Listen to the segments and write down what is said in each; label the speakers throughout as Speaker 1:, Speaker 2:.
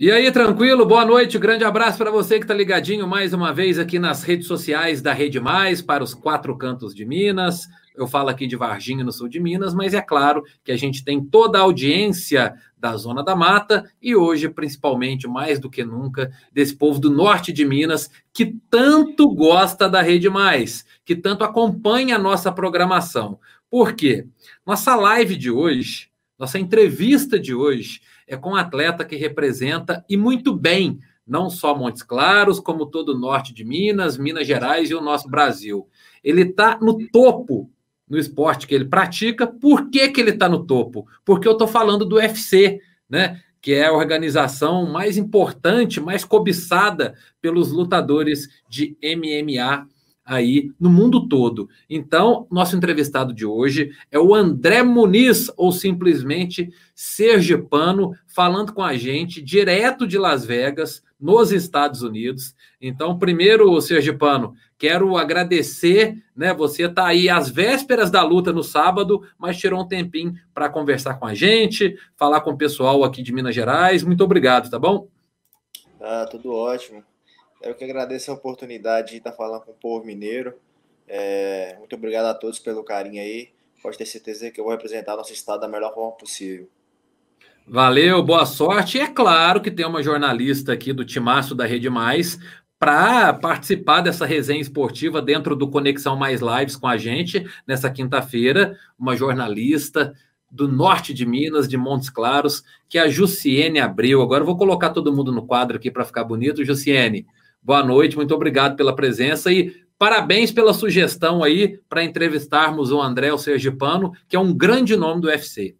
Speaker 1: E aí, tranquilo? Boa noite, grande abraço para você que está ligadinho mais uma vez aqui nas redes sociais da Rede Mais, para os quatro cantos de Minas. Eu falo aqui de Varginha, no sul de Minas, mas é claro que a gente tem toda a audiência da Zona da Mata e hoje, principalmente, mais do que nunca, desse povo do norte de Minas que tanto gosta da Rede Mais, que tanto acompanha a nossa programação. Por quê? Nossa live de hoje, nossa entrevista de hoje, é com um atleta que representa e muito bem não só Montes Claros, como todo o norte de Minas, Minas Gerais e o nosso Brasil. Ele está no topo no esporte que ele pratica. Por que, que ele está no topo? Porque eu estou falando do UFC, né? Que é a organização mais importante, mais cobiçada pelos lutadores de MMA aí no mundo todo. Então, nosso entrevistado de hoje é o André Muniz, ou simplesmente Sergipano, falando com a gente direto de Las Vegas, nos Estados Unidos. Então, primeiro, Sergipano, quero agradecer, né? Você está aí às vésperas da luta no sábado, mas tirou um tempinho para conversar com a gente, falar com o pessoal aqui de Minas Gerais. Muito obrigado, tá bom?
Speaker 2: Ah, tudo ótimo. Eu que agradeço a oportunidade de estar falando com o povo mineiro. É, muito obrigado a todos pelo carinho aí. Pode ter certeza que eu vou representar nosso estado da melhor forma possível.
Speaker 1: Valeu, boa sorte. E é claro que tem uma jornalista aqui do Timaço da Rede Mais para participar dessa resenha esportiva dentro do Conexão Mais Lives com a gente nessa quinta-feira, uma jornalista do norte de Minas, de Montes Claros, que é a Jussiene Abreu. Agora eu vou colocar todo mundo no quadro aqui para ficar bonito. Jussiene, Boa noite, muito obrigado pela presença e parabéns pela sugestão aí para entrevistarmos o André o Sergipano, que é um grande nome do UFC.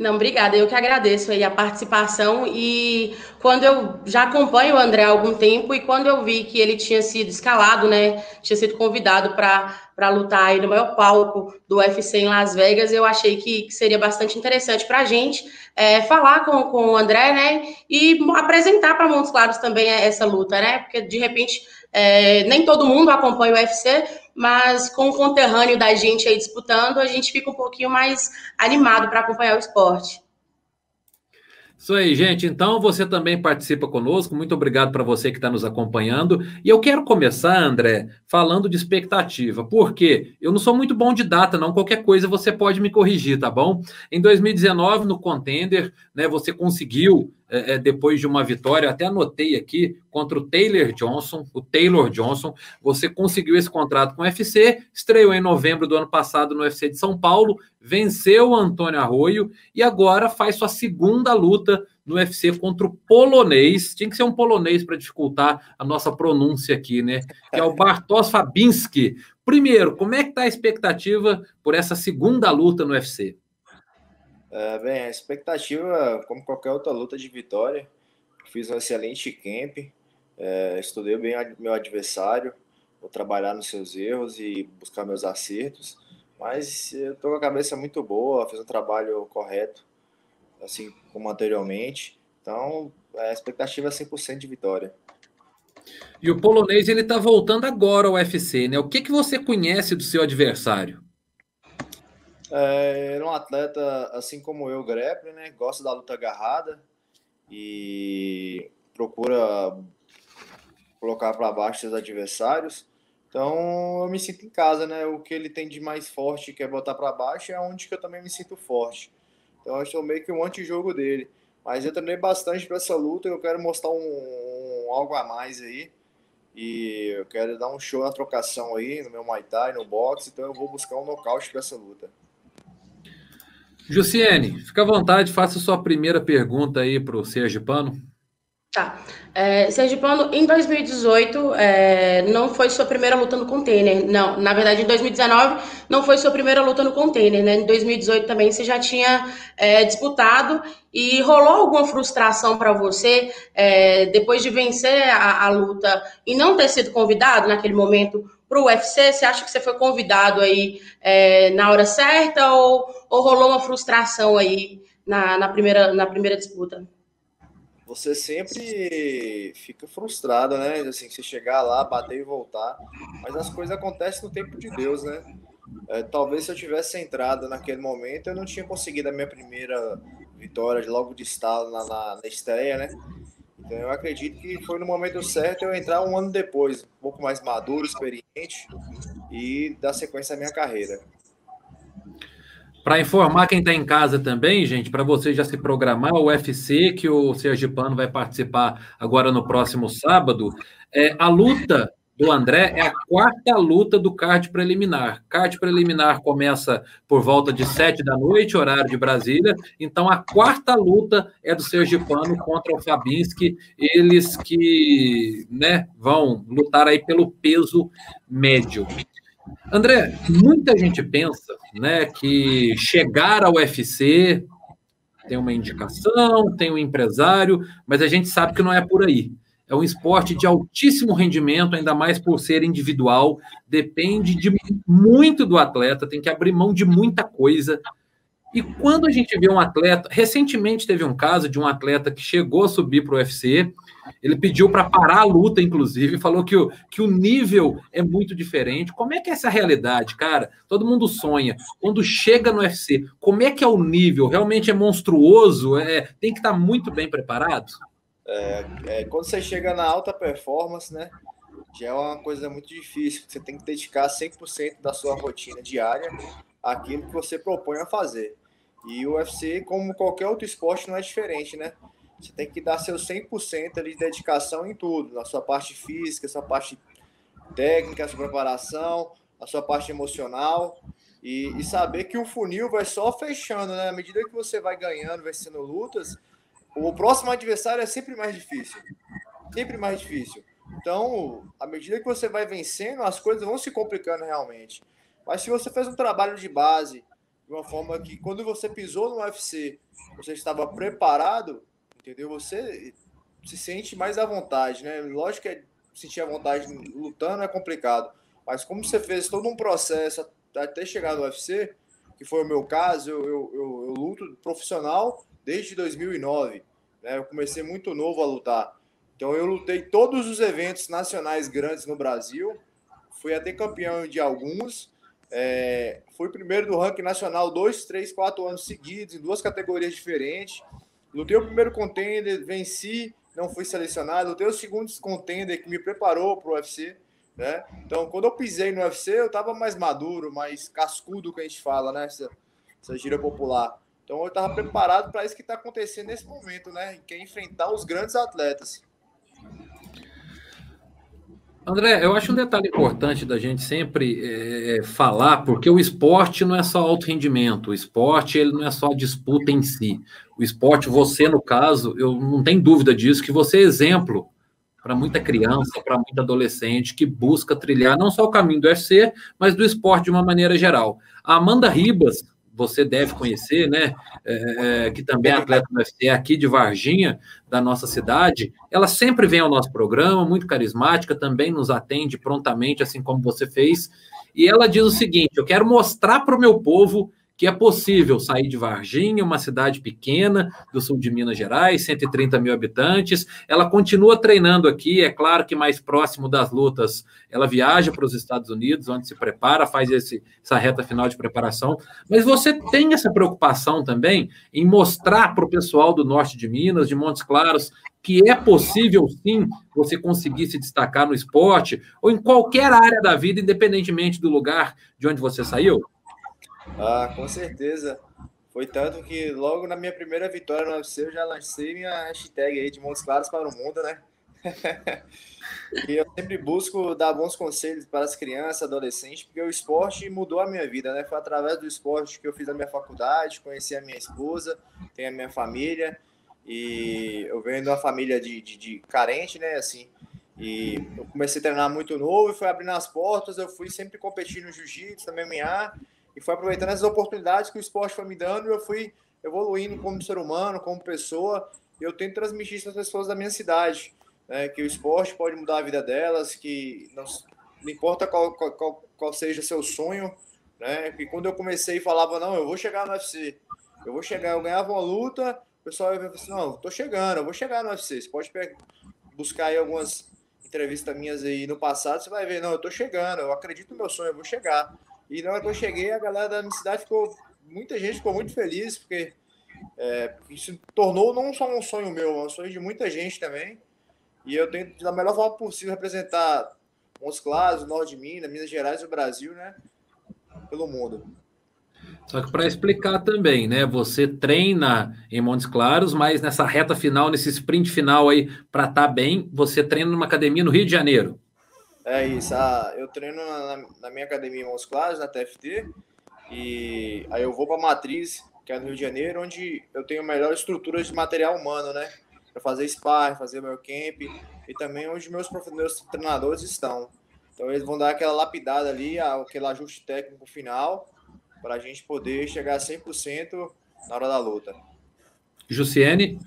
Speaker 3: Não, obrigada. Eu que agradeço aí a participação e quando eu já acompanho o André há algum tempo e quando eu vi que ele tinha sido escalado, né, tinha sido convidado para lutar aí no maior palco do UFC em Las Vegas, eu achei que, que seria bastante interessante para a gente é, falar com, com o André, né, e apresentar para Montes Claros também essa luta, né, porque de repente é, nem todo mundo acompanha o UFC, mas com o conterrâneo da gente aí disputando, a gente fica um pouquinho mais animado para acompanhar o esporte.
Speaker 1: Isso aí, gente. Então você também participa conosco. Muito obrigado para você que está nos acompanhando. E eu quero começar, André, falando de expectativa, porque eu não sou muito bom de data, não. Qualquer coisa você pode me corrigir, tá bom? Em 2019, no Contender, né, você conseguiu é, é, depois de uma vitória, até anotei aqui, contra o Taylor Johnson, o Taylor Johnson, você conseguiu esse contrato com o UFC, estreou em novembro do ano passado no UFC de São Paulo, venceu o Antônio Arroio e agora faz sua segunda luta no UFC contra o polonês, tinha que ser um polonês para dificultar a nossa pronúncia aqui, né? Que é o Bartosz Fabinski. Primeiro, como é que está a expectativa por essa segunda luta no UFC?
Speaker 2: É, bem, a expectativa, como qualquer outra luta de vitória, fiz um excelente camp, é, estudei bem meu adversário, vou trabalhar nos seus erros e buscar meus acertos, mas eu estou com a cabeça muito boa, fiz um trabalho correto, assim como anteriormente, então a expectativa é 100% de vitória.
Speaker 1: E o polonês ele está voltando agora ao UFC, né? O que, que você conhece do seu adversário?
Speaker 2: É, ele é um atleta, assim como eu, grappler, né? Gosta da luta agarrada e procura colocar para baixo seus adversários. Então eu me sinto em casa, né? O que ele tem de mais forte que é botar para baixo é onde que eu também me sinto forte. Então eu sou meio que um antijogo dele. Mas eu treinei bastante para essa luta, eu quero mostrar um, um, algo a mais aí. E eu quero dar um show na trocação aí, no meu Muay Thai, no boxe, então eu vou buscar um nocaute para essa luta.
Speaker 1: Jussiene, fica à vontade, faça sua primeira pergunta aí para o Sergipano.
Speaker 3: Tá. É, Sergipano, em 2018, é, não foi sua primeira luta no container. Não, na verdade, em 2019, não foi sua primeira luta no container, né? Em 2018 também você já tinha é, disputado e rolou alguma frustração para você é, depois de vencer a, a, luta e não ter sido convidado naquele momento para o UFC? Você acha que você foi convidado aí é, na hora certa ou, ou rolou uma frustração aí na, na, primeira, na primeira disputa?
Speaker 2: Você sempre fica frustrado, né? Assim, você chegar lá, bater e voltar. Mas as coisas acontecem no tempo de Deus, né? É, talvez se eu tivesse entrado naquele momento, eu não tinha conseguido a minha primeira vitória logo de estalo na, na, na estreia, né? Então eu acredito que foi no momento certo eu entrar um ano depois, um pouco mais maduro, experiente e dar sequência à minha carreira.
Speaker 1: Para informar quem está em casa também, gente, para você já se programar, o UFC, que o Sergipano vai participar agora no próximo sábado, é, a luta do André é a quarta luta do card preliminar. Card preliminar começa por volta de sete da noite, horário de Brasília. Então, a quarta luta é do Sergipano contra o Fabinski. Eles que né, vão lutar aí pelo peso médio. André, muita gente pensa né, que chegar ao UFC tem uma indicação, tem um empresário, mas a gente sabe que não é por aí. É um esporte de altíssimo rendimento, ainda mais por ser individual, depende de muito do atleta, tem que abrir mão de muita coisa. E quando a gente vê um atleta, recentemente teve um caso de um atleta que chegou a subir para o UFC, ele pediu para parar a luta, inclusive, falou que o, que o nível é muito diferente. Como é que é essa realidade, cara? Todo mundo sonha. Quando chega no UFC, como é que é o nível? Realmente é monstruoso? É, tem que estar tá muito bem preparado?
Speaker 2: É, é, quando você chega na alta performance, né? Já é uma coisa muito difícil. Você tem que dedicar 100% da sua rotina diária àquilo que você propõe a fazer. E o UFC, como qualquer outro esporte, não é diferente, né? Você tem que dar seu 100% ali de dedicação em tudo, na sua parte física, sua parte técnica, sua preparação, a sua parte emocional. E, e saber que o funil vai só fechando, né? À medida que você vai ganhando, vencendo lutas, o próximo adversário é sempre mais difícil. Sempre mais difícil. Então, à medida que você vai vencendo, as coisas vão se complicando realmente. Mas se você fez um trabalho de base, de uma forma que quando você pisou no UFC, você estava preparado, entendeu? Você se sente mais à vontade, né? Lógico que é sentir a vontade lutando é complicado, mas como você fez todo um processo até chegar no UFC, que foi o meu caso, eu, eu, eu, eu luto profissional desde 2009. Né? Eu comecei muito novo a lutar. Então eu lutei todos os eventos nacionais grandes no Brasil, fui até campeão de alguns, é, fui primeiro do ranking nacional dois, três, quatro anos seguidos, em duas categorias diferentes. Lutei o primeiro contender, venci, não fui selecionado. Lutei o segundo contender que me preparou para o UFC. Né? Então, quando eu pisei no UFC, eu estava mais maduro, mais cascudo, que a gente fala, né? Essa, essa gira popular. Então eu estava preparado para isso que está acontecendo nesse momento, né? Que é enfrentar os grandes atletas.
Speaker 1: André, eu acho um detalhe importante da gente sempre é, falar, porque o esporte não é só alto rendimento, o esporte ele não é só disputa em si. O esporte, você no caso, eu não tenho dúvida disso, que você é exemplo para muita criança, para muita adolescente que busca trilhar não só o caminho do UFC, mas do esporte de uma maneira geral. A Amanda Ribas, você deve conhecer, né? É, é que também é atleta do UFC aqui de Varginha, da nossa cidade. Ela sempre vem ao nosso programa, muito carismática, também nos atende prontamente, assim como você fez. E ela diz o seguinte: eu quero mostrar para o meu povo que é possível sair de Varginha, uma cidade pequena do sul de Minas Gerais, 130 mil habitantes. Ela continua treinando aqui, é claro que mais próximo das lutas, ela viaja para os Estados Unidos, onde se prepara, faz esse, essa reta final de preparação. Mas você tem essa preocupação também em mostrar para o pessoal do norte de Minas, de Montes Claros, que é possível sim você conseguir se destacar no esporte ou em qualquer área da vida, independentemente do lugar de onde você saiu?
Speaker 2: Ah, com certeza. Foi tanto que logo na minha primeira vitória no UFC eu já lancei minha hashtag aí de Montes Claros para o Mundo, né? e eu sempre busco dar bons conselhos para as crianças, adolescentes, porque o esporte mudou a minha vida, né? Foi através do esporte que eu fiz a minha faculdade, conheci a minha esposa, tenho a minha família, e eu venho de uma família de, de, de carente, né? Assim, e eu comecei a treinar muito novo e foi abrindo as portas, eu fui sempre competindo no jiu-jitsu, no MMA, e foi aproveitando essas oportunidades que o esporte foi me dando e eu fui evoluindo como ser humano, como pessoa. E eu tento transmitir isso às pessoas da minha cidade, né, que o esporte pode mudar a vida delas, que não, não importa qual, qual, qual seja seu sonho, né? Que quando eu comecei falava não, eu vou chegar no UFC, eu vou chegar, eu ganhava uma luta, o pessoal ia assim, não, tô chegando, eu vou chegar no UFC. Você pode buscar aí algumas entrevistas minhas aí no passado, você vai ver, não, eu tô chegando, eu acredito no meu sonho, eu vou chegar. E na hora que eu cheguei, a galera da minha cidade ficou. Muita gente ficou muito feliz, porque é, isso tornou não só um sonho meu, é um sonho de muita gente também. E eu tento, da melhor forma possível, representar Montes Claros, Norte de Minas, Minas Gerais e o Brasil, né? Pelo mundo.
Speaker 1: Só que para explicar também, né? Você treina em Montes Claros, mas nessa reta final, nesse sprint final aí, para estar tá bem, você treina numa academia no Rio de Janeiro.
Speaker 2: É isso. Ah, eu treino na, na, minha academia Claros, na TFT, e aí eu vou para a Matriz, que é no Rio de Janeiro, onde eu tenho melhor estrutura de material humano, né? Para fazer sparring, fazer meu camp, e também onde meus, meus treinadores estão. Então eles vão dar aquela lapidada ali, aquele ajuste técnico final, para a gente poder chegar a 100% na hora da luta.
Speaker 1: Jussiene?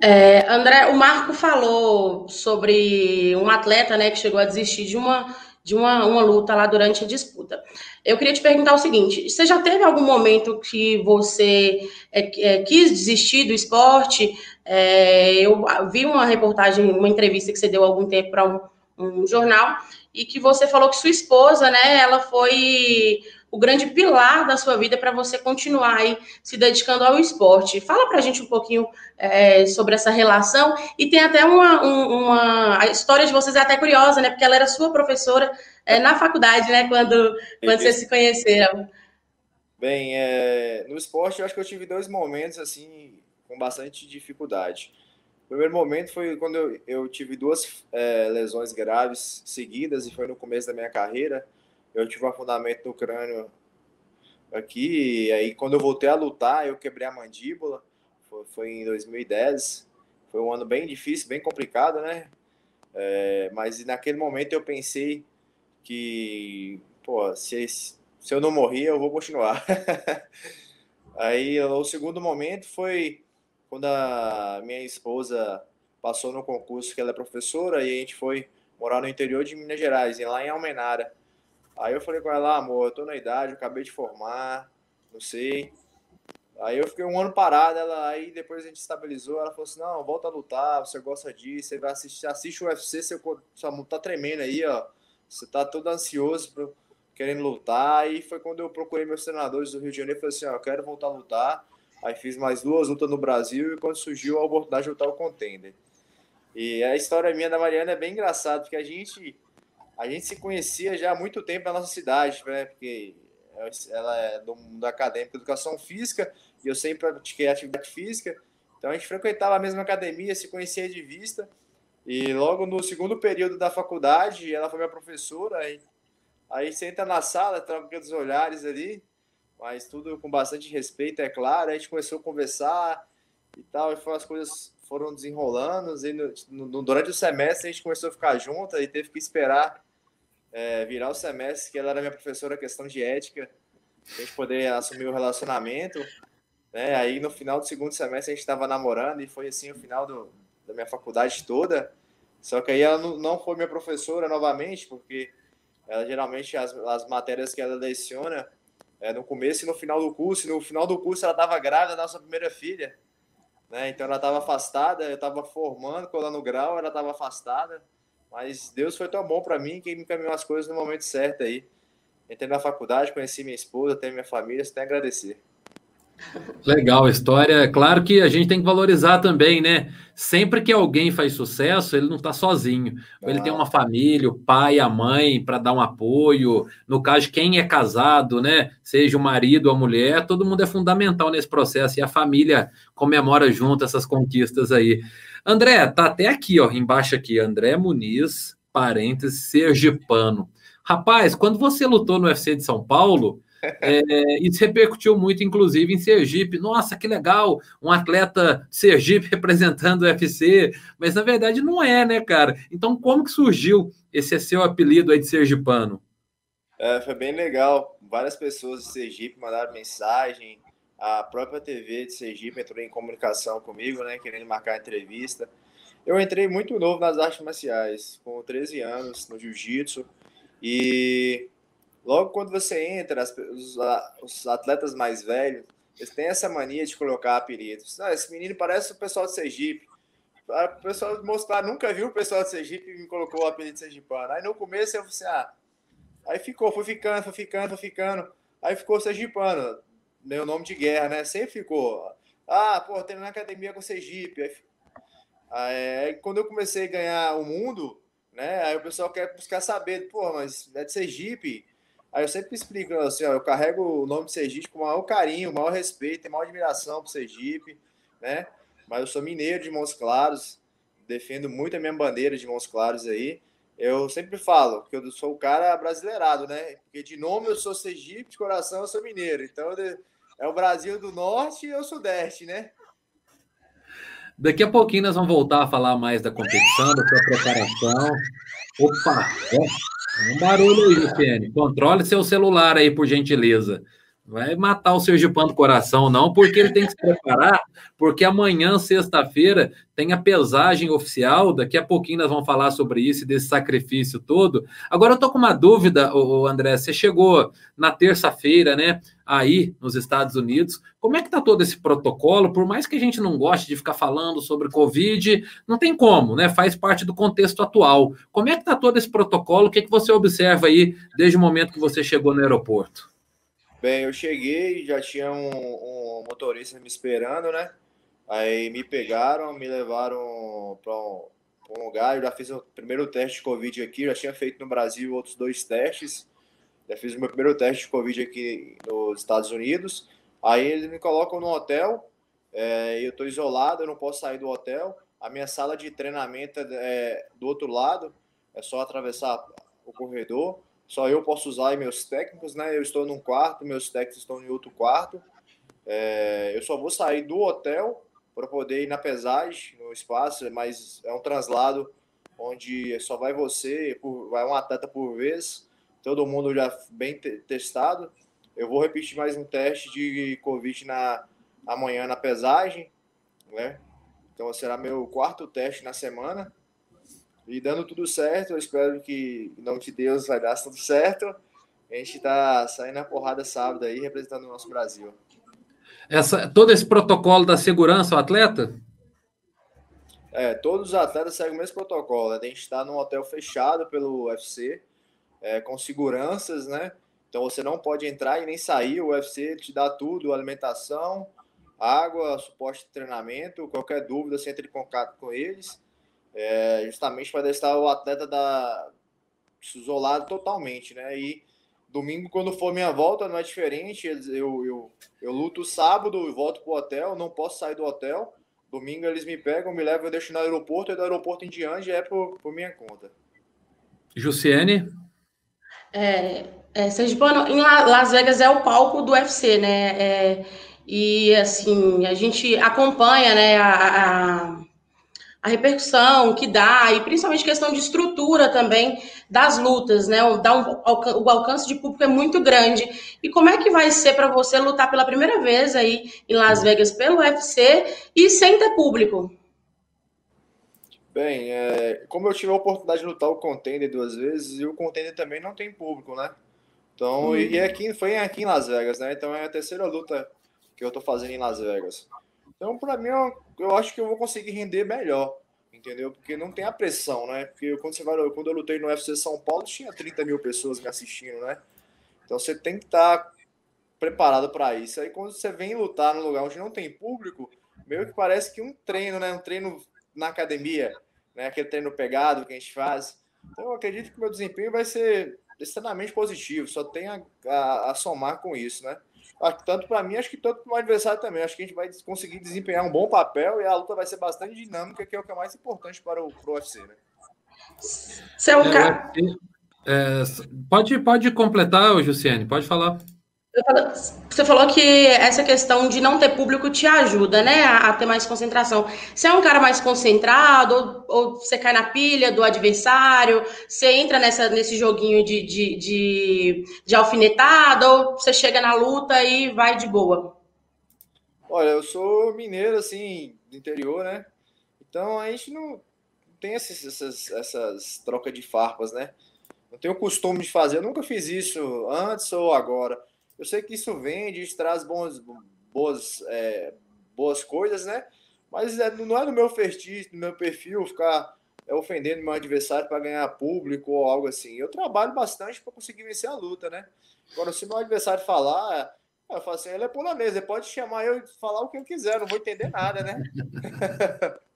Speaker 3: É, André, o Marco falou sobre um atleta né, que chegou a desistir de uma de uma, uma luta lá durante a disputa. Eu queria te perguntar o seguinte: você já teve algum momento que você é, é, quis desistir do esporte? É, eu vi uma reportagem, uma entrevista que você deu há algum tempo para um, um jornal e que você falou que sua esposa, né, ela foi o grande pilar da sua vida para você continuar aí se dedicando ao esporte. Fala para a gente um pouquinho é, sobre essa relação e tem até uma, uma a história de vocês é até curiosa, né? Porque ela era sua professora é, na faculdade, né? Quando, quando vocês se conheceram.
Speaker 2: Bem, é, no esporte eu acho que eu tive dois momentos assim com bastante dificuldade. O primeiro momento foi quando eu, eu tive duas é, lesões graves seguidas e foi no começo da minha carreira eu tive um afundamento no crânio aqui, e aí quando eu voltei a lutar, eu quebrei a mandíbula, foi, foi em 2010, foi um ano bem difícil, bem complicado, né? É, mas naquele momento eu pensei que, pô, se, se eu não morrer, eu vou continuar. aí o segundo momento foi quando a minha esposa passou no concurso, que ela é professora, e a gente foi morar no interior de Minas Gerais, lá em Almenara. Aí eu falei com ela, amor, eu tô na idade, eu acabei de formar, não sei. Aí eu fiquei um ano parado, ela aí depois a gente estabilizou, ela falou assim, não, volta a lutar, você gosta disso, você vai assistir, assiste o UFC, você, sua tá tremendo aí, ó. Você tá todo ansioso pro, querendo lutar. Aí foi quando eu procurei meus treinadores do Rio de Janeiro falei assim, ó, eu quero voltar a lutar. Aí fiz mais duas lutas no Brasil e quando surgiu a oportunidade de lutar o Contender. E a história minha da Mariana é bem engraçada, porque a gente a gente se conhecia já há muito tempo na nossa cidade, né? Porque ela é do mundo acadêmico, educação física, e eu sempre pratiquei atividade física. Então a gente frequentava a mesma academia, se conhecia de vista. E logo no segundo período da faculdade, ela foi minha professora. Aí, aí senta na sala, troca aqueles olhares ali, mas tudo com bastante respeito, é claro. A gente começou a conversar e tal, e foi, as coisas foram desenrolando. E no, no, durante o semestre a gente começou a ficar junto e teve que esperar é, virar o semestre, que ela era minha professora questão de ética, a gente poder assumir o relacionamento. Né? Aí no final do segundo semestre a gente estava namorando e foi assim o final do, da minha faculdade toda. Só que aí ela não foi minha professora novamente, porque ela geralmente as, as matérias que ela leciona é no começo e no final do curso. No final do curso ela estava grávida da nossa primeira filha. Né? Então ela estava afastada, eu estava formando, colando grau, ela estava afastada. Mas Deus foi tão bom para mim que me encaminhou as coisas no momento certo aí. Entrei na faculdade, conheci minha esposa, tenho minha família, só tenho a agradecer.
Speaker 1: Legal a história. Claro que a gente tem que valorizar também, né? Sempre que alguém faz sucesso, ele não está sozinho. Ele tem uma família, o pai, a mãe, para dar um apoio. No caso, quem é casado, né? Seja o marido ou a mulher, todo mundo é fundamental nesse processo e a família comemora junto essas conquistas aí. André, tá até aqui, ó, embaixo aqui, André Muniz, parênteses, sergipano. Rapaz, quando você lutou no UFC de São Paulo, é, isso repercutiu muito, inclusive, em Sergipe. Nossa, que legal! Um atleta Sergipe representando o UFC. Mas na verdade não é, né, cara? Então, como que surgiu esse seu apelido aí de Sergipano?
Speaker 2: É, foi bem legal. Várias pessoas de Sergipe mandaram mensagem. A própria TV de Sergipe entrou em comunicação comigo, né? Querendo marcar entrevista. Eu entrei muito novo nas artes marciais, com 13 anos, no jiu-jitsu. E Logo quando você entra, as, os, os, atletas mais velhos, eles têm essa mania de colocar apelidos. Ah, esse menino parece o pessoal de Sergipe. Ah, o pessoal Moscou nunca viu o pessoal de Sergipe e me colocou o apelido de Sergipano. Aí no começo eu falei assim, ah, aí ficou, foi ficando, foi ficando, foi ficando. Aí ficou Sergipano, meu nome de guerra, né? Sempre ficou. Ah, pô, treino na academia com Sergipe. Aí, Aí, quando eu comecei a ganhar o mundo, né? Aí o pessoal quer buscar saber, pô, mas é de Sergipe. Aí eu sempre explico assim, ó, eu carrego o nome de Sergipe com o maior carinho, o maior respeito, e maior admiração por Sergipe, né? Mas eu sou mineiro de Mãos Claros, defendo muito a minha bandeira de Mãos Claros aí. Eu sempre falo que eu sou o cara brasileirado, né? Porque de nome eu sou Sergipe, de coração eu sou mineiro. Então é o Brasil do Norte e o Sudeste, né?
Speaker 1: Daqui a pouquinho nós vamos voltar a falar mais da competição, da sua preparação. Opa, um barulho aí, Luciane. Controle seu celular aí, por gentileza. Vai matar o Sergipano do coração, não, porque ele tem que se preparar, porque amanhã, sexta-feira, tem a pesagem oficial. Daqui a pouquinho nós vamos falar sobre isso, desse sacrifício todo. Agora eu tô com uma dúvida, o André. Você chegou na terça-feira, né? Aí nos Estados Unidos. Como é que tá todo esse protocolo? Por mais que a gente não goste de ficar falando sobre Covid, não tem como, né? Faz parte do contexto atual. Como é que tá todo esse protocolo? O que, é que você observa aí desde o momento que você chegou no aeroporto?
Speaker 2: Bem, eu cheguei, já tinha um, um motorista me esperando, né? Aí me pegaram, me levaram para um, um, lugar. Eu já fiz o primeiro teste de Covid aqui, já tinha feito no Brasil outros dois testes. Já fiz o meu primeiro teste de Covid aqui nos Estados Unidos. Aí eles me colocam no hotel, é, eu estou isolado, eu não posso sair do hotel. A minha sala de treinamento é do outro lado, é só atravessar o corredor só eu posso usar e meus técnicos, né? Eu estou num quarto, meus técnicos estão em outro quarto. É, eu só vou sair do hotel para poder ir na pesagem, no espaço, mas é um translado onde só vai você, vai um atleta por vez, todo mundo já bem testado. Eu vou repetir mais um teste de Covid na amanhã na pesagem, né? Então será meu quarto teste na semana. E dando tudo certo, eu espero que, em nome de Deus, vai dar tudo certo. A gente está saindo a porrada sábado aí, representando o nosso Brasil.
Speaker 1: Essa, todo esse protocolo da segurança ao atleta?
Speaker 2: É, todos os atletas seguem o mesmo protocolo. A gente está num hotel fechado pelo UFC, é, com seguranças, né? Então você não pode entrar e nem sair. O UFC te dá tudo: alimentação, água, suporte de treinamento. Qualquer dúvida, você entra em contato com eles é, justamente para deixar o atleta da, isolado totalmente, né? E domingo, quando for minha volta, não é diferente. Eu, eu, eu luto sábado e volto para o hotel, não posso sair do hotel. Domingo eles me pegam, me levam, eu deixo no aeroporto, e do aeroporto em diante é por, por minha conta.
Speaker 1: Jussiane?
Speaker 3: É, é, Sergipano, em Las Vegas é o palco do UFC, né? É, e assim, a gente acompanha né, a, a a repercussão que dá, e principalmente questão de estrutura também das lutas, né? O, dá um, o alcance de público é muito grande. E como é que vai ser para você lutar pela primeira vez aí em Las Vegas pelo UFC e sem ter público?
Speaker 2: Bem, é, como eu tive a oportunidade de lutar o Contender duas vezes, e o Contender também não tem público, né? Então, hum. e uhum. aqui, foi aqui em Las Vegas, né? Então é a terceira luta que eu tô fazendo em Las Vegas. Então, para mim, eu, eu, acho que eu vou conseguir render melhor, entendeu? Porque não tem a pressão, né? Porque quando, você vai, quando eu lutei no UFC São Paulo, tinha 30 mil pessoas me assistindo, né? Então, você tem que estar tá preparado para isso. Aí, quando você vem lutar num lugar onde não tem público, meio que parece que um treino, né? Um treino na academia, né? Aquele treino pegado que a gente faz. Então, eu acredito que meu desempenho vai ser extremamente positivo, só tem a, a, a somar com isso, né? Tanto para mim, acho que tanto para o adversário também. Acho que a gente vai conseguir desempenhar um bom papel e a luta vai ser bastante dinâmica, que é o que é mais importante para o pro UFC, né?
Speaker 3: Você é.
Speaker 1: É, pode, pode completar, Jussiane, pode falar.
Speaker 3: Você falou que essa questão de não ter público te ajuda, né, a, ter mais concentração. Você é um cara mais concentrado, ou, ou você cai na pilha do adversário, você entra nessa, nesse joguinho de, de, de, de alfinetada, ou você chega na luta e vai de boa?
Speaker 2: Olha, eu sou mineiro, assim, do interior, né? Então a gente não tem essas, essas, essas trocas de farpas, né? Não tenho o costume de fazer, eu nunca fiz isso antes ou agora. Eu sei que isso vende, isso traz bons, boas, é, boas coisas, né? Mas é, não é no meu fetiche, no meu perfil ficar é, ofendendo meu adversário para ganhar público ou algo assim. Eu trabalho bastante para conseguir vencer a luta, né? Agora, se meu adversário falar, eu falo assim, ele é polonês, ele pode chamar eu e falar o que eu quiser, não vou entender nada, né?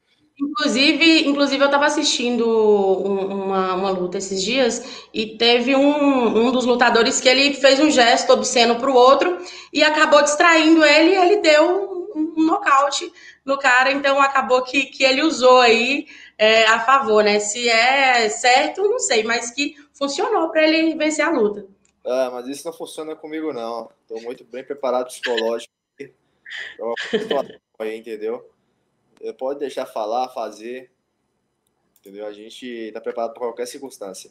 Speaker 3: Inclusive, inclusive eu estava assistindo uma, uma luta esses dias e teve um, um dos lutadores que ele fez um gesto obsceno para o outro e acabou distraindo ele e ele deu um, nocaute no cara, então acabou que, que ele usou aí é, a favor, né? Se é certo, não sei, mas que funcionou para ele vencer a luta.
Speaker 2: Ah, mas isso não funciona comigo, não. Estou muito bem preparado psicológico. aí, entendeu? Pode deixar falar, fazer. Entendeu? A gente está preparado para qualquer circunstância.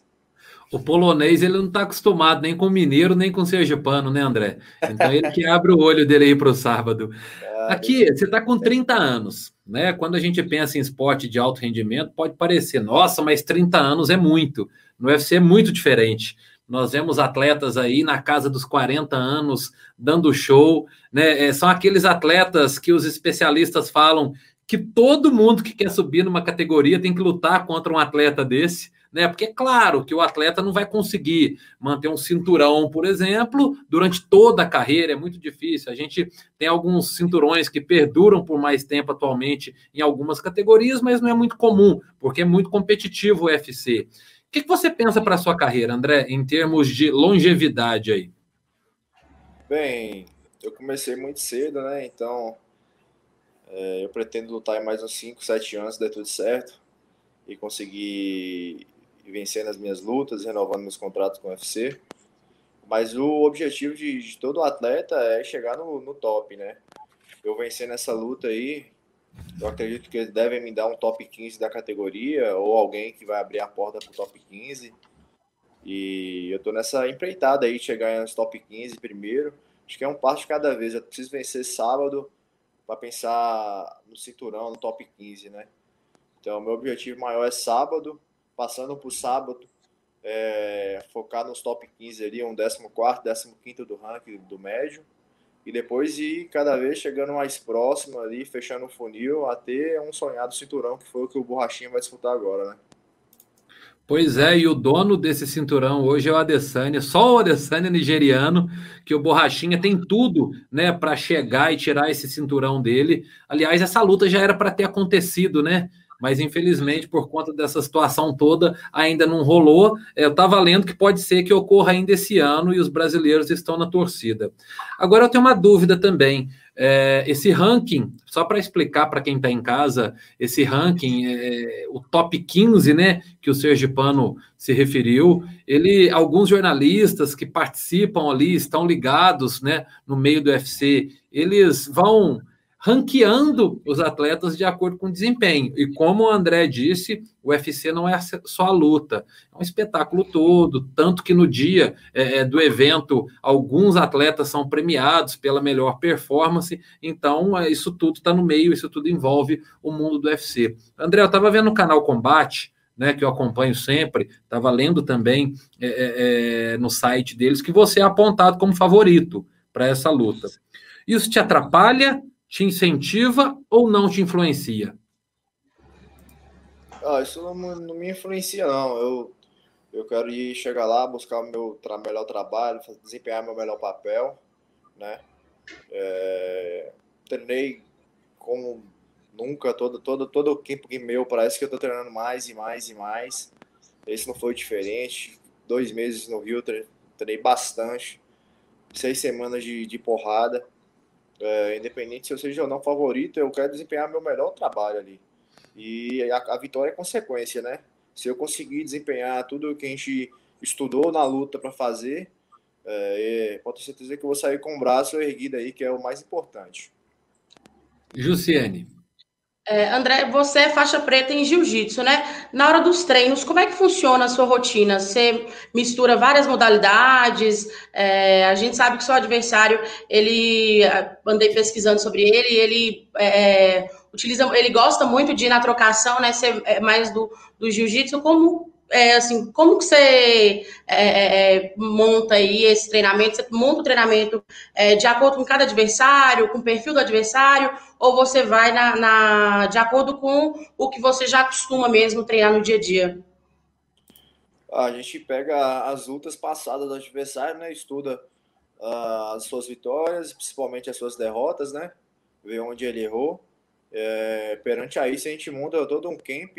Speaker 1: O polonês ele não está acostumado nem com mineiro nem com sergipano, né, André? Então ele que abre o olho dele aí para o sábado. É, Aqui, você está com 30 anos, né? Quando a gente pensa em esporte de alto rendimento, pode parecer, nossa, mas 30 anos é muito. No UFC é muito diferente. Nós vemos atletas aí na casa dos 40 anos dando show, né? É, são aqueles atletas que os especialistas falam que todo mundo que quer subir numa categoria tem que lutar contra um atleta desse né? Porque é claro que o atleta não vai conseguir manter um cinturão, por exemplo, durante toda a carreira, é muito difícil. A gente tem alguns cinturões que perduram por mais tempo atualmente em algumas categorias, mas não é muito comum, porque é muito competitivo o UFC. O que, que você pensa para a sua carreira, André, em termos de longevidade aí?
Speaker 2: Bem, eu comecei muito cedo, né? Então, é, eu pretendo lutar mais uns 5, 7 anos, der tudo certo, e conseguir vencendo as minhas lutas, renovando meus contratos com o UFC. Mas o objetivo de, de todo atleta é chegar no, no, top, né? Eu vencendo essa luta aí, eu acredito que eles devem me dar um top 15 da categoria, ou alguém que vai abrir a porta para o top 15. E eu tô nessa empreitada aí, chegar nos top 15 primeiro. Acho que é um passo de cada vez. Eu preciso vencer sábado para pensar no cinturão, no top 15, né? Então, meu objetivo maior é sábado, passando por sábado, é, focar nos top 15 ali, um 14, 15 do ranking do médio, e depois ir cada vez chegando mais próximo ali, fechando o funil, até um sonhado cinturão, que foi o que o Borrachinha vai disputar agora, né?
Speaker 1: Pois é, e o dono desse cinturão hoje é o Adesanya, só o Adesanya nigeriano, que o Borrachinha tem tudo, né, para chegar e tirar esse cinturão dele. Aliás, essa luta já era para ter acontecido, né? Mas infelizmente, por conta dessa situação toda, ainda não rolou. Eu estava lendo que pode ser que ocorra ainda esse ano e os brasileiros estão na torcida. Agora eu tenho uma dúvida também. É, esse ranking, só para explicar para quem está em casa, esse ranking, é, o top 15, né, que o Sergipano se referiu, ele, alguns jornalistas que participam ali, estão ligados, né, no meio do UFC, eles vão ranqueando os atletas de acordo com o desempenho. E como o André disse, o UFC não é só a luta, é um espetáculo todo. Tanto que no dia é, é, do evento, alguns atletas são premiados pela melhor performance. Então, é, isso tudo está no meio, isso tudo envolve o mundo do UFC. André, eu estava vendo o canal Combate. Né, que eu acompanho sempre, estava lendo também é, é, é, no site deles que você é apontado como favorito para essa luta. Isso te atrapalha te incentiva ou não te influencia?
Speaker 2: Ah, isso não, não, me influencia, não. Eu, eu quero ir chegar lá, buscar o meu tra melhor trabalho, desempenhar meu melhor papel, né? É, treinei como nunca, todo, todo, todo o tempo que meu, parece que eu tô treinando mais e mais e mais. Esse não foi diferente. Dois meses no Rio, treinei bastante. Seis semanas de, de porrada. É, independente se eu seja ou não favorito, eu quero desempenhar meu melhor trabalho ali. E a, a vitória é consequência, né? Se eu conseguir desempenhar tudo o que a gente estudou na luta para fazer, é, pode ter certeza que eu vou sair com o braço erguido aí, que é o mais importante.
Speaker 1: Jussiane.
Speaker 3: É, André, você é faixa preta em jiu-jitsu, né? Na hora dos treinos, como é que funciona a sua rotina? Você mistura várias modalidades? É, a gente sabe que seu adversário, ele andei pesquisando sobre ele, ele é, utiliza, ele gosta muito de ir na trocação, né? Ser é mais do, do jiu-jitsu. Como é, assim, como que você é, é, monta aí esse treinamento? Você monta o treinamento é, de acordo com cada adversário, com o perfil do adversário, ou você vai na, na, de acordo com o que você já costuma mesmo treinar no dia a dia?
Speaker 2: A gente pega as lutas passadas do adversário, né? Estuda uh, as suas vitórias, principalmente as suas derrotas, né? Ver onde ele errou É, perante a isso, a gente monta todo um camp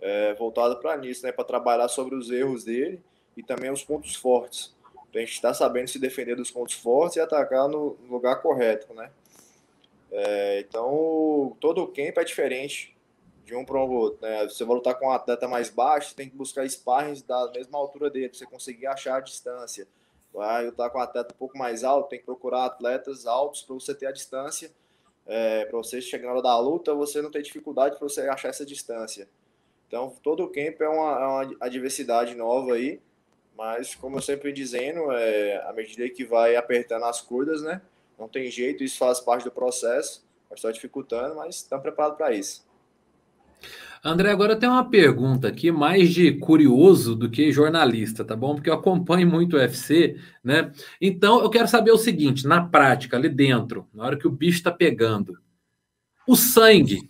Speaker 2: é, voltado para nisso, né? Para trabalhar sobre os erros dele e também os pontos fortes. Para a gente estar tá sabendo se defender dos pontos fortes e atacar no lugar correto, né? É, então, todo o camp é diferente de um para o outro. Né? Você vai lutar com um atleta mais baixo, tem que buscar sparrings da mesma altura dele, para você conseguir achar a distância. Vai lutar com um atleta um pouco mais alto, tem que procurar atletas altos para você ter a distância. É, para você chegar na hora da luta, você não ter dificuldade para você achar essa distância. Então, todo o camp é uma, é uma adversidade nova aí, mas como eu sempre dizendo, é, à medida que vai apertando as cordas, né? Não tem jeito, isso faz parte do processo, está dificultando, mas estão preparados para isso.
Speaker 1: André, agora tem uma pergunta aqui, mais de curioso do que jornalista, tá bom? Porque eu acompanho muito o UFC, né? Então eu quero saber o seguinte: na prática, ali dentro, na hora que o bicho está pegando, o sangue,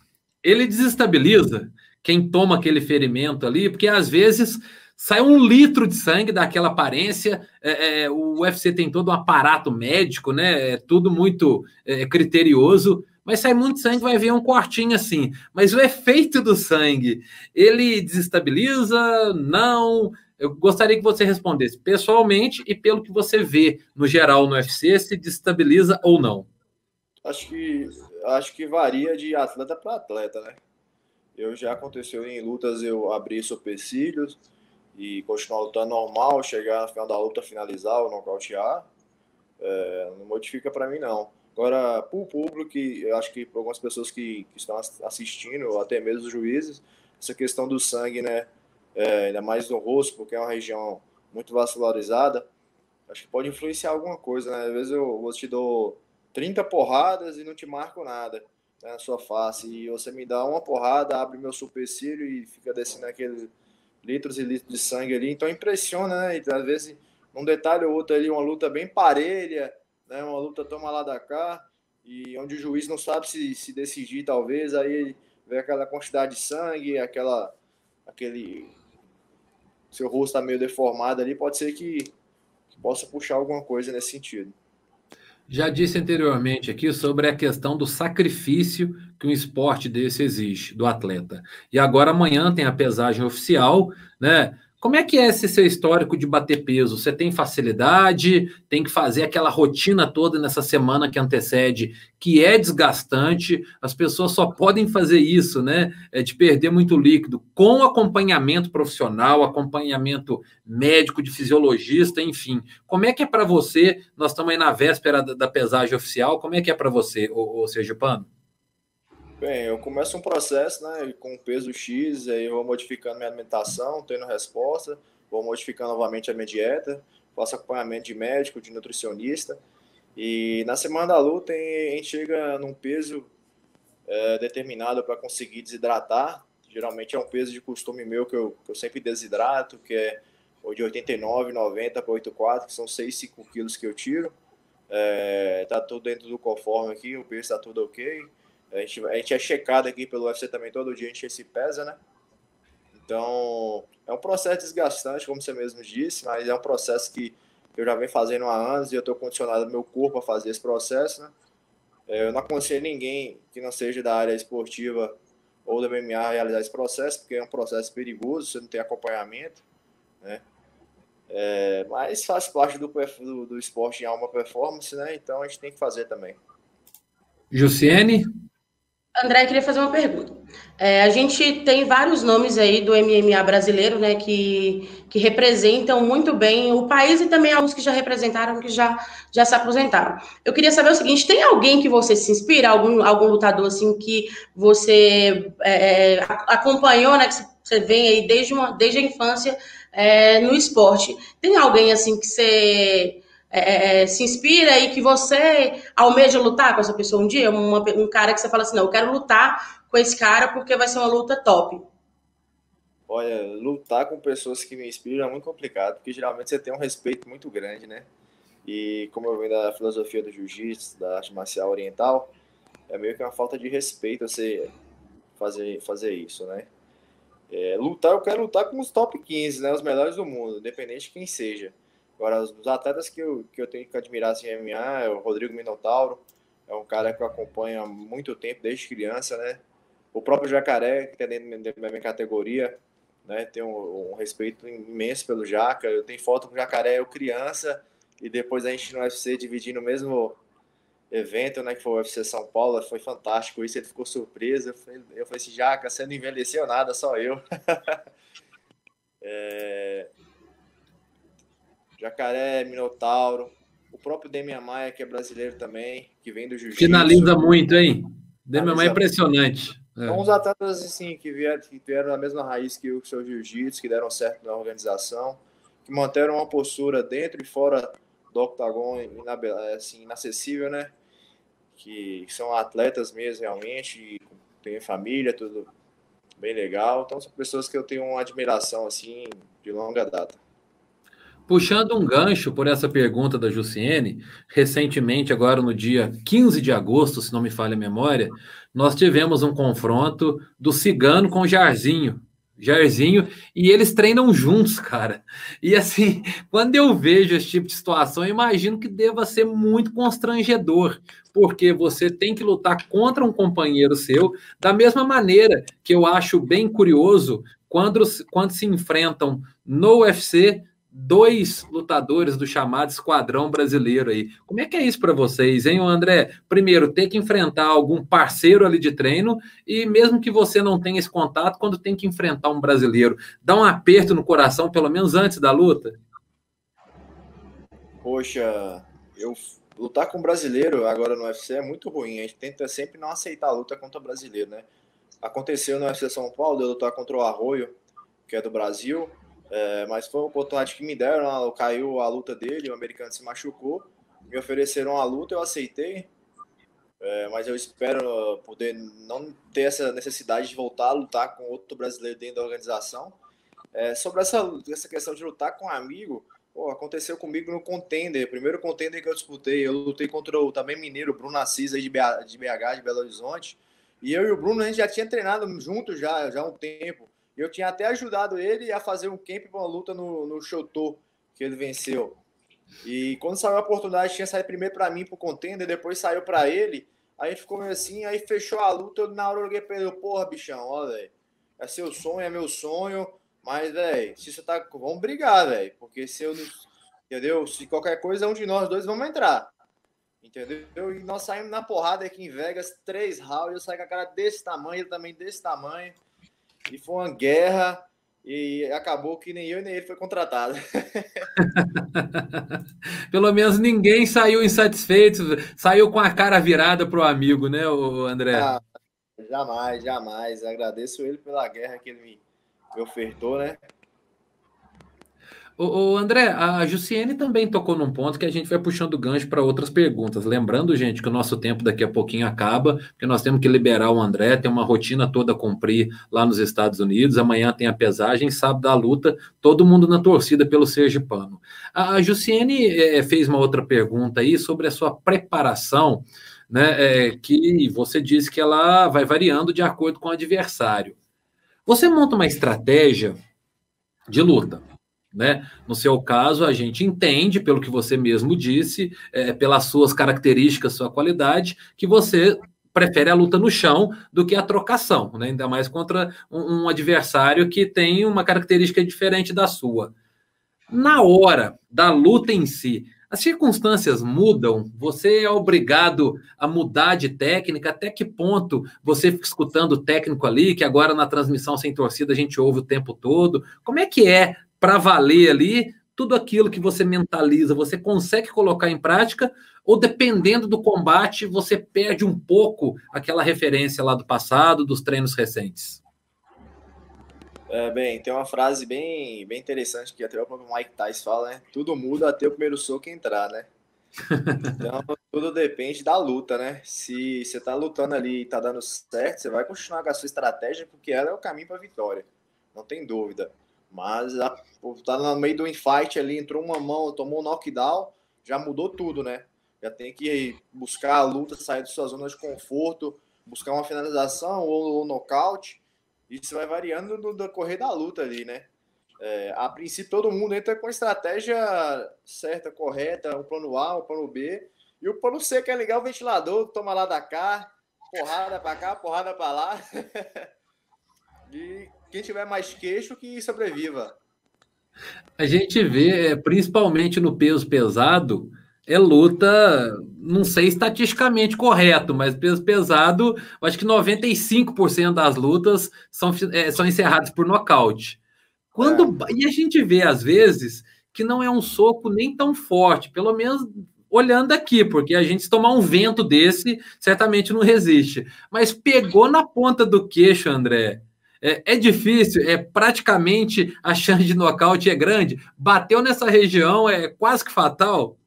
Speaker 1: ele desestabiliza quem toma aquele ferimento ali, porque às vezes sai um litro de sangue daquela aparência. É, é, o UFC tem todo um aparato médico, né? É tudo muito é, criterioso, mas sai muito sangue, vai ver um cortinho assim. Mas o efeito do sangue, ele desestabiliza? Não. Eu gostaria que você respondesse pessoalmente e pelo que você vê no geral no UFC, se desestabiliza ou não.
Speaker 2: Acho que acho que varia de atleta para atleta, né? Eu já aconteceu em lutas eu abrir supercílios e continuar lutando normal, chegar no final da luta, finalizar ou nocautear. É, não modifica para mim, não. Agora, para o público, eu acho que para algumas pessoas que, que, estão assistindo, ou até mesmo os juízes, essa questão do sangue, né, é, ainda mais no rosto, porque é uma região muito vascularizada, acho que pode influenciar alguma coisa, né? Às vezes eu, eu te dou 30 porradas e não te marco nada na sua face. E você me dá uma porrada, abre meu supercílio e fica descendo aquele litros e litros de sangue ali. Então impressiona, né? E, às vezes, um detalhe ou outro ali, uma luta bem parelha, né? Uma luta toma lá da cá, e onde o juiz não sabe se, se decidir, talvez, aí vê aquela quantidade de sangue, aquela. aquele. Seu rosto está meio deformado ali, pode ser que, que possa puxar alguma coisa nesse sentido.
Speaker 1: Já disse anteriormente aqui sobre a questão do sacrifício que um esporte desse exige do atleta. E agora amanhã tem a pesagem oficial, né? Como é que é esse seu histórico de bater peso? Você tem facilidade? Tem que fazer aquela rotina toda nessa semana que antecede, que é desgastante. As pessoas só podem fazer isso, né? É de perder muito líquido com acompanhamento profissional, acompanhamento médico, de fisiologista, enfim. Como é que é para você? Nós estamos aí na véspera da, pesagem oficial. Como é que é para você, ou, seja, Pano?
Speaker 2: Bem, eu começo um processo, né, com peso X, aí eu vou modificando minha alimentação, tendo resposta, vou modificando novamente a minha dieta, faço acompanhamento de médico, de nutricionista, e na semana da luta a gente chega num peso é, determinado para conseguir desidratar, geralmente é um peso de costume meu que eu, que eu sempre desidrato, que é de 89, 90 para 84, que são 6, 5 quilos que eu tiro, é, tá tudo dentro do conforme aqui, o peso está tudo ok, a gente, a gente é checado aqui pelo UFC também todo dia, a gente se pesa, né? Então, é um processo desgastante, como você mesmo disse, mas é um processo que eu já venho fazendo há anos e eu estou condicionado meu corpo a fazer esse processo, né? É, eu não aconselho ninguém que não seja da área esportiva ou da MMA a realizar esse processo, porque é um processo perigoso, você não tem acompanhamento, né? É, mas faz parte do, do, do esporte em alma performance, né? Então a gente tem que fazer também.
Speaker 1: Jussiene?
Speaker 3: André, queria fazer uma pergunta. É, a gente tem vários nomes aí do MMA brasileiro, né, que, que representam muito bem o país e também alguns que já representaram, que já, já se aposentaram. Eu queria saber o seguinte: tem alguém que você se inspira, algum, algum lutador assim que você é, é acompanhou, né, que você vem aí desde, uma, desde a infância é, no esporte? Tem alguém assim que você é, é, se inspira e que você almeja lutar com essa pessoa um dia? Uma, um cara que você fala assim, não, eu quero lutar com esse cara porque vai ser uma luta top.
Speaker 2: Olha, lutar com pessoas que me inspiram é muito complicado, porque geralmente você tem um respeito muito grande, né? E como eu venho da filosofia do jiu-jitsu, da arte marcial oriental, é meio que uma falta de respeito você fazer, fazer isso, né? É, lutar, eu quero lutar com os top 15, né? Os melhores do mundo, independente de quem seja. Agora, os atletas que eu, que eu tenho que admirar assim, MMA é o Rodrigo Minotauro, é um cara que eu acompanho há muito tempo, desde criança, né? O próprio Jacaré, que está dentro da minha categoria, né? Tenho um, um, respeito imenso pelo Jaca. Eu tenho foto com o Jacaré, eu criança, e depois a gente no UFC dividindo o mesmo evento, né? Que foi o UFC São Paulo, foi fantástico isso. Ele ficou surpreso. Eu falei, eu falei assim, Jaca, você não envelheceu nada, só eu. é... Jacaré, Minotauro, o próprio Demian Maia, que é brasileiro também, que vem do jiu-jitsu.
Speaker 1: Finaliza muito, hein? Demian Maia é impressionante.
Speaker 2: É. São uns atletas assim, que vieram, que vieram na mesma raiz que o seu jiu-jitsu, que deram certo na organização, que manteram uma postura dentro e fora do octagon assim, inacessível, né? Que são atletas mesmo, realmente, têm família, tudo bem legal. Então, são pessoas que eu tenho uma admiração, assim, de longa data.
Speaker 1: Puxando um gancho por essa pergunta da Jussiene, recentemente, agora no dia 15 de agosto, se não me falha a memória, nós tivemos um confronto do Cigano com o Jarzinho. Jairzinho, e eles treinam juntos, cara. E assim, quando eu vejo esse tipo de situação, imagino que deva ser muito constrangedor, porque você tem que lutar contra um companheiro seu, da mesma maneira que eu acho bem curioso quando, quando se enfrentam no UFC dois lutadores do chamado esquadrão brasileiro aí. Como é que é isso para vocês, hein, André? Primeiro, ter que enfrentar algum parceiro ali de treino e mesmo que você não tenha esse contato, quando tem que enfrentar um brasileiro, dá um aperto no coração, pelo menos antes da luta?
Speaker 2: Poxa, eu lutar com brasileiro agora no UFC é muito ruim. A gente tenta sempre não aceitar a luta contra brasileiro, né? Aconteceu no UFC São Paulo, eu lutar contra o Arroio, que é do Brasil, é, mas foi uma oportunidade que me deram, caiu a luta dele, o americano se machucou, me ofereceram a luta, eu aceitei, é, mas eu espero poder não ter essa necessidade de voltar a lutar com outro brasileiro dentro da organização. É, sobre essa, essa questão de lutar com um amigo, pô, aconteceu comigo no contender, primeiro contender que eu disputei, eu lutei contra o também mineiro Bruno Assis aí de BH, de Belo Horizonte, e eu e o Bruno a gente já tinha treinado juntos já, já há um tempo. Eu tinha até ajudado ele a fazer um camp para uma luta no, no Shoto, que ele venceu. E quando saiu a oportunidade, tinha saído primeiro para mim pro contender, depois saiu para ele. Aí a gente ficou meio assim, aí fechou a luta. Eu, na hora eu liguei pra ele, porra, bichão, ó, velho. É seu sonho, é meu sonho. Mas, velho, se você tá. Vamos brigar, velho. Porque se eu. Entendeu? Se qualquer coisa, um de nós dois vamos entrar. Entendeu? E nós saímos na porrada aqui em Vegas, três rounds. Eu saí com a cara desse tamanho, ele também desse tamanho e foi uma guerra e acabou que nem eu nem ele foi contratado.
Speaker 1: Pelo menos ninguém saiu insatisfeito, saiu com a cara virada para o amigo, né, o André? Ah,
Speaker 2: jamais, jamais. Agradeço ele pela guerra que ele me, me ofertou, né?
Speaker 1: O, André, a Jussiene também tocou num ponto que a gente vai puxando gancho para outras perguntas. Lembrando, gente, que o nosso tempo daqui a pouquinho acaba, porque nós temos que liberar o André, tem uma rotina toda a cumprir lá nos Estados Unidos. Amanhã tem a pesagem, sábado a luta, todo mundo na torcida pelo Sergipano. A Jussiene é, fez uma outra pergunta aí sobre a sua preparação, né? É, que você disse que ela vai variando de acordo com o adversário. Você monta uma estratégia de luta né? No seu caso, a gente entende, pelo que você mesmo disse, é, pelas suas características, sua qualidade, que você prefere a luta no chão do que a trocação, né? ainda mais contra um, um adversário que tem uma característica diferente da sua. Na hora da luta em si, as circunstâncias mudam, você é obrigado a mudar de técnica, até que ponto você fica escutando o técnico ali, que agora na transmissão sem torcida a gente ouve o tempo todo. Como é que é para valer ali, tudo aquilo que você mentaliza, você consegue colocar em prática, ou dependendo do combate, você perde um pouco aquela referência lá do passado, dos treinos recentes?
Speaker 2: É, bem, tem uma frase bem, bem interessante que até o próprio Mike Tyson fala, né? Tudo muda até o primeiro soco entrar, né? Então, tudo depende da luta, né? Se você tá lutando ali e tá dando certo, você vai continuar com a sua estratégia, porque ela é o caminho para a vitória. Não tem dúvida. Mas tá no meio do infight ali, entrou uma mão, tomou um knockdown, já mudou tudo, né? Já tem que buscar a luta, sair de sua zona de conforto, buscar uma finalização ou, ou nocaute. Isso vai variando no decorrer da luta ali, né? É, a princípio, todo mundo entra com a estratégia certa, correta, um plano A, um plano B, E o pano seco é ligar o ventilador, toma lá da cá, porrada pra cá, porrada pra lá. e quem tiver mais queixo que sobreviva.
Speaker 1: A gente vê, principalmente no peso pesado, é luta, não sei estatisticamente correto, mas peso pesado, acho que 95% das lutas são, é, são encerradas por nocaute. Quando, é. E a gente vê, às vezes, que não é um soco nem tão forte, pelo menos olhando aqui, porque a gente se tomar um vento desse, certamente não resiste. Mas pegou na ponta do queixo, André. É, é, difícil, é praticamente a chance de nocaute é grande. Bateu nessa região, é quase que fatal.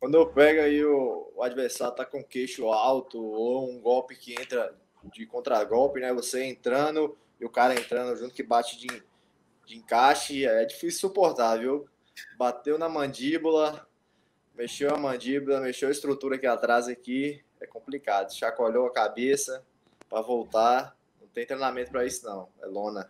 Speaker 2: Quando eu pego aí o, o adversário tá com queixo alto ou um golpe que entra de contragolpe, né? Você entrando e o cara entrando junto que bate de, de encaixe, é difícil suportar, viu? Bateu na mandíbula, mexeu a mandíbula, mexeu a estrutura aqui atrás aqui, é complicado. Chacoalhou a cabeça para voltar. Não tem treinamento para isso não, é lona.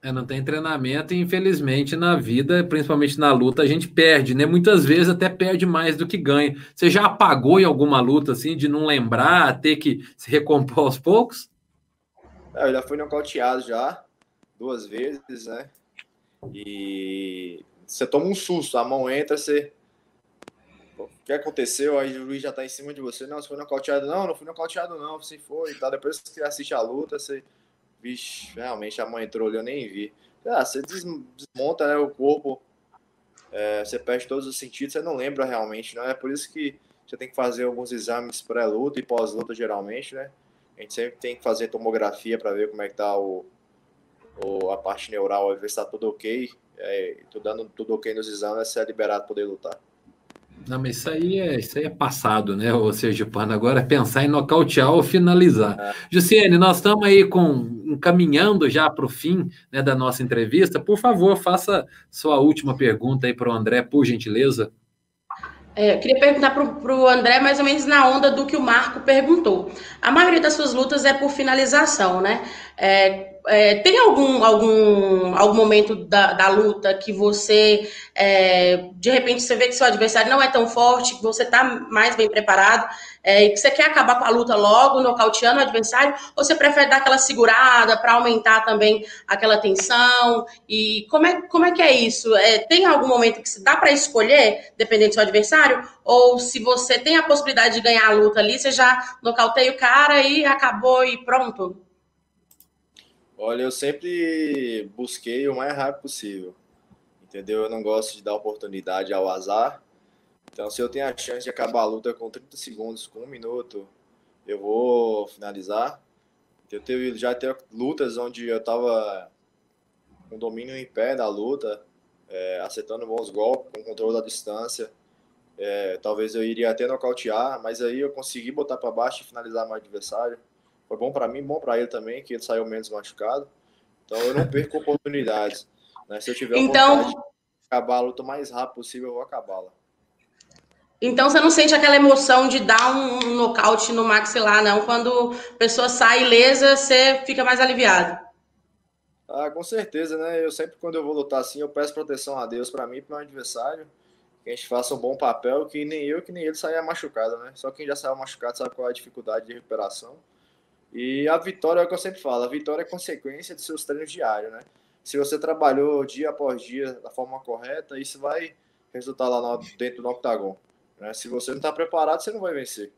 Speaker 1: É, não tem treinamento e infelizmente na vida, principalmente na luta, a gente perde, né? Muitas vezes até perde mais do que ganha. Você já apagou em alguma luta assim de não lembrar, ter que se recompor aos poucos?
Speaker 2: É, eu já fui nocauteado já duas vezes, né? E você toma um susto, a mão entra, você o que aconteceu? Aí o juiz já tá em cima de você. Não, você foi nocauteado. Não, não fui nocauteado, não. Você foi. Tá? Depois que você assiste a luta, você. Vixe, realmente a mãe entrou ali, eu nem vi. Ah, você desmonta né, o corpo, é, você perde todos os sentidos, você não lembra realmente, não é? Por isso que você tem que fazer alguns exames pré-luta e pós-luta, geralmente, né? A gente sempre tem que fazer tomografia para ver como é que tá o, o, a parte neural, ver se tá tudo ok. É, tudo dando tudo ok nos exames, você é liberado poder lutar.
Speaker 1: Não, mas isso aí é, isso aí é passado, né, Ou seja, Pano? Agora é pensar em nocautear ou finalizar. É. Jussiane, nós estamos aí com, encaminhando já para o fim né, da nossa entrevista. Por favor, faça sua última pergunta aí para o André, por gentileza.
Speaker 3: É, eu queria perguntar para o André, mais ou menos na onda do que o Marco perguntou. A maioria das suas lutas é por finalização, né? É, é, tem algum, algum, algum momento da, da luta que você, é, de repente, você vê que seu adversário não é tão forte, que você está mais bem preparado, é, e que você quer acabar com a luta logo, nocauteando o adversário, ou você prefere dar aquela segurada para aumentar também aquela tensão? E como é, como é que é isso? É, tem algum momento que se dá para escolher, dependendo do seu adversário? Ou se você tem a possibilidade de ganhar a luta ali, você já nocauteia o cara e acabou e pronto?
Speaker 2: Olha, eu sempre busquei o mais rápido possível, entendeu? Eu não gosto de dar oportunidade ao azar. Então, se eu tenho a chance de acabar a luta com 30 segundos, com um minuto, eu vou finalizar. Eu teve, já teve lutas onde eu estava com domínio em pé da luta, é, acertando bons golpes, com controle da distância. É, talvez eu iria até nocautear, mas aí eu consegui botar para baixo e finalizar meu adversário. Foi bom para mim, bom para ele também, que ele saiu menos machucado. Então eu não perco oportunidades. Né? Se eu tiver
Speaker 3: então,
Speaker 2: de acabar a luta o mais rápido possível, eu vou acabá-la.
Speaker 3: Então você não sente aquela emoção de dar um nocaute no maxilar, não? Quando a pessoa sai ilesa, você fica mais aliviado.
Speaker 2: Ah, com certeza, né? Eu sempre, quando eu vou lutar assim, eu peço proteção a Deus para mim e para meu adversário. Que a gente faça um bom papel, que nem eu, que nem ele saia machucado, né? Só quem já saiu machucado sabe qual é a dificuldade de recuperação. E a vitória é o que eu sempre falo, a vitória é consequência dos seus treinos diários, né? Se você trabalhou dia após dia da forma correta, isso vai resultar lá no, dentro do octagon. Né? Se você não está preparado, você não vai vencer.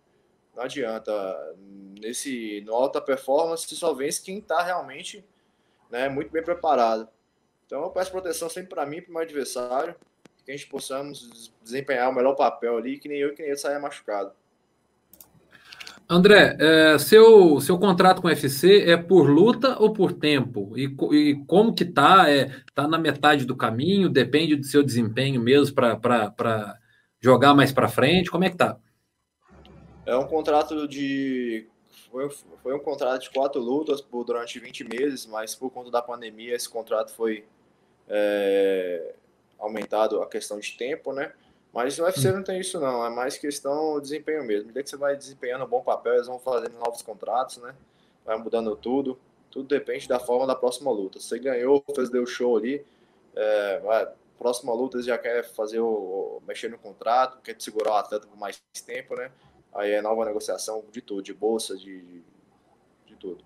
Speaker 2: Não adianta. Nesse, no alta performance, você só vence quem está realmente né, muito bem preparado. Então eu peço proteção sempre para mim e para o meu adversário, que a gente possamos desempenhar o melhor papel ali, que nem eu que nem ele saia machucado.
Speaker 1: André, é, seu, seu contrato com o UFC é por luta ou por tempo? E, e como que tá? É, tá na metade do caminho? Depende do seu desempenho mesmo para jogar mais para frente? Como é que tá?
Speaker 2: É um contrato de foi, foi, um contrato de quatro lutas por durante 20 meses, mas por conta da pandemia esse contrato foi é, aumentado a questão de tempo, né? Mas no UFC hum. não tem isso não, é mais questão de desempenho mesmo. Desde que você vai desempenhando um bom papel, eles vão fazendo novos contratos, né? Vai mudando tudo. Tudo depende da forma da próxima luta. Você ganhou, fez deu show ali, é, vai, próxima luta você já quer fazer o, mexer no contrato, quer segurar o atleta por mais tempo, né? aí é nova negociação de tudo, de bolsa, de, de tudo.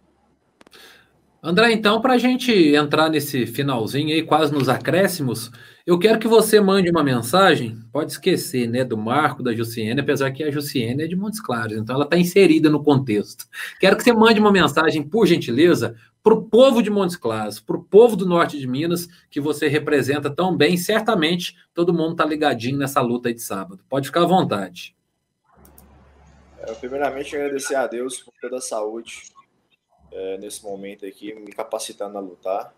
Speaker 1: André, então, para a gente entrar nesse finalzinho aí, quase nos acréscimos, eu quero que você mande uma mensagem, pode esquecer, né, do Marco, da Jussiene, apesar que a Jussiene é de Montes Claros, então ela está inserida no contexto. Quero que você mande uma mensagem, por gentileza, para o povo de Montes Claros, para o povo do norte de Minas, que você representa tão bem. Certamente todo mundo está ligadinho nessa luta aí de sábado. Pode ficar à vontade.
Speaker 2: É, primeiramente, agradecer a Deus por toda a saúde é, nesse momento aqui, me capacitando a lutar.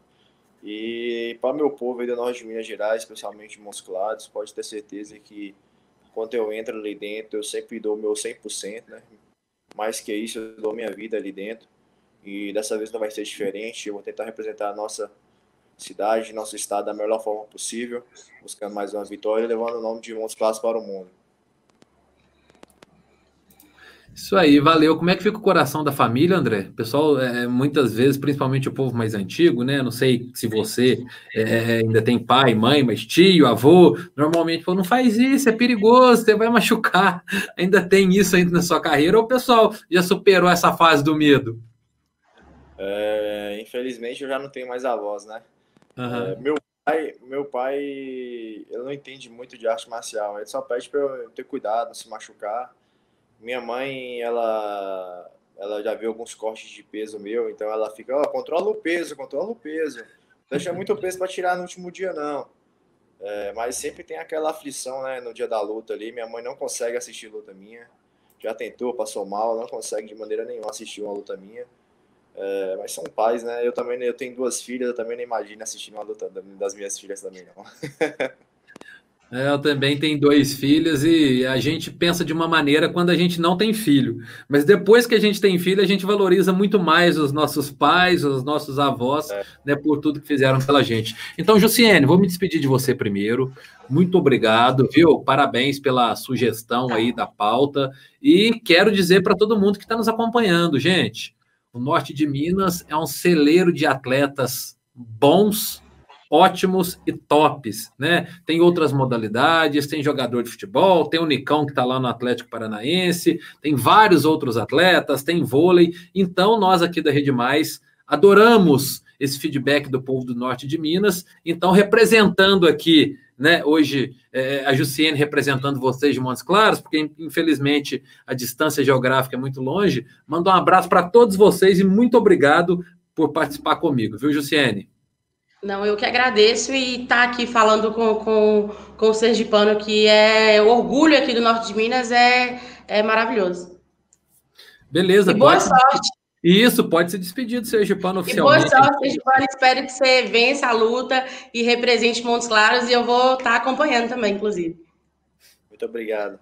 Speaker 2: E para meu povo aí do norte de Minas Gerais, especialmente Montes Claros, pode ter certeza que quando eu entro ali dentro, eu sempre dou o meu 100%, né? Mais que isso, eu dou minha vida ali dentro e dessa vez não vai ser diferente. Eu vou tentar representar a nossa cidade, nosso estado da melhor forma possível, buscando mais uma vitória e levando o nome de Montes Claros para o mundo.
Speaker 1: Isso aí, valeu. Como é que fica o coração da família, André? O pessoal, é, muitas vezes, principalmente o povo mais antigo, né? Não sei se você é, ainda tem pai, mãe, mas tio, avô, normalmente falou, não faz isso, é perigoso, você vai machucar. Ainda tem isso ainda na sua carreira, ou o pessoal já superou essa fase do medo?
Speaker 2: É, infelizmente eu já não tenho mais avós, né? Uhum. É, meu pai, meu pai, ele não entende muito de arte marcial. Ele só pede para eu ter cuidado, não se machucar. Minha mãe, ela, ela já viu alguns cortes de peso meu, então ela fica, ó, oh, controla o peso, controla o peso. Deixa muito peso para tirar no último dia, não. É, mas sempre tem aquela aflição, né, no dia da luta ali. Minha mãe não consegue assistir luta minha. Já tentou, passou mal, não consegue de maneira nenhuma assistir uma luta minha. É, mas são pais, né? Eu também eu tenho duas filhas, eu também não imagino assistir uma luta das minhas filhas também, não.
Speaker 1: É, eu também tenho dois filhos e a gente pensa de uma maneira quando a gente não tem filho. Mas depois que a gente tem filho, a gente valoriza muito mais os nossos pais, os nossos avós, é. né, por tudo que fizeram pela gente. Então, Jussiene, vou me despedir de você primeiro. Muito obrigado, viu? Parabéns pela sugestão aí da pauta. E quero dizer para todo mundo que está nos acompanhando, gente, o norte de Minas é um celeiro de atletas bons, ótimos e tops, né? Tem outras modalidades, tem jogador de futebol, tem o Nicão que está lá no Atlético Paranaense, tem vários outros atletas, tem vôlei. Então, nós aqui da Rede Mais adoramos esse feedback do povo do norte de Minas. Então, representando aqui né? Hoje é, a Jussiene representando vocês de Montes Claros, porque infelizmente a distância geográfica é muito longe. Manda um abraço para todos vocês e muito obrigado por participar comigo, viu, Jussiene?
Speaker 3: Não, eu que agradeço e estar tá aqui falando com, com, com o Sergipano, que é o orgulho aqui do Norte de Minas, é, é maravilhoso.
Speaker 1: Beleza.
Speaker 3: E boa sorte.
Speaker 1: Isso, pode se despedir do Sergipano oficialmente.
Speaker 3: E boa sorte, Sergipano. Espero que você vença a luta e represente Montes Claros. E eu vou estar acompanhando também, inclusive.
Speaker 2: Muito obrigado.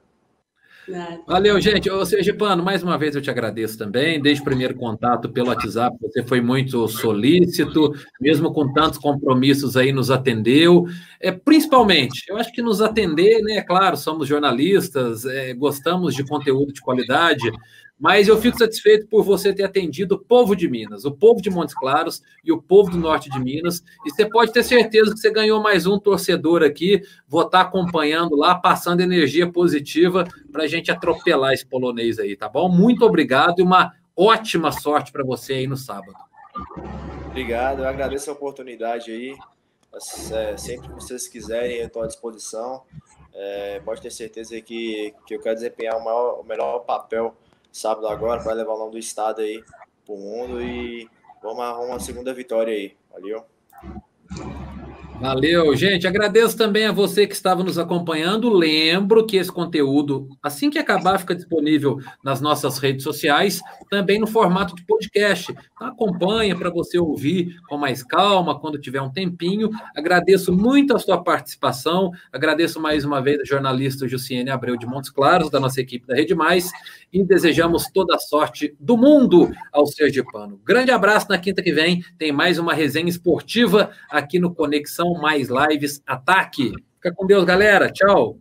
Speaker 1: Valeu, gente. Ô, Sergipano, mais uma vez eu te agradeço também. Desde o primeiro contato pelo WhatsApp, você foi muito solícito, mesmo com tantos compromissos aí, nos atendeu. É, principalmente, eu acho que nos atender, né? Claro, somos jornalistas, é, gostamos de conteúdo de qualidade, mas eu fico satisfeito por você ter atendido o povo de Minas, o povo de Montes Claros e o povo do norte de Minas. E você pode ter certeza que você ganhou mais um torcedor aqui. Vou estar acompanhando lá, passando energia positiva para a gente atropelar esse polonês aí, tá bom? Muito obrigado e uma ótima sorte para você aí no sábado.
Speaker 2: Obrigado, eu agradeço a oportunidade aí. É, sempre que vocês quiserem, eu estou à disposição. É, pode ter certeza que, que eu quero desempenhar o, maior, o melhor papel sábado agora, vai levar o nome do estado aí pro mundo e vamos arrumar uma segunda vitória aí. Valeu.
Speaker 1: Valeu, gente. Agradeço também a você que estava nos acompanhando. Lembro que esse conteúdo, assim que acabar, fica disponível nas nossas redes sociais, também no formato de podcast. Então, acompanha para você ouvir com mais calma quando tiver um tempinho. Agradeço muito a sua participação. Agradeço mais uma vez a jornalista Jussiene Abreu de Montes Claros, da nossa equipe da Rede Mais, e desejamos toda a sorte do mundo ao Sergipano. Grande abraço na quinta que vem. Tem mais uma resenha esportiva aqui no Conexão Mais Lives Ataque. Fica com Deus, galera. Tchau.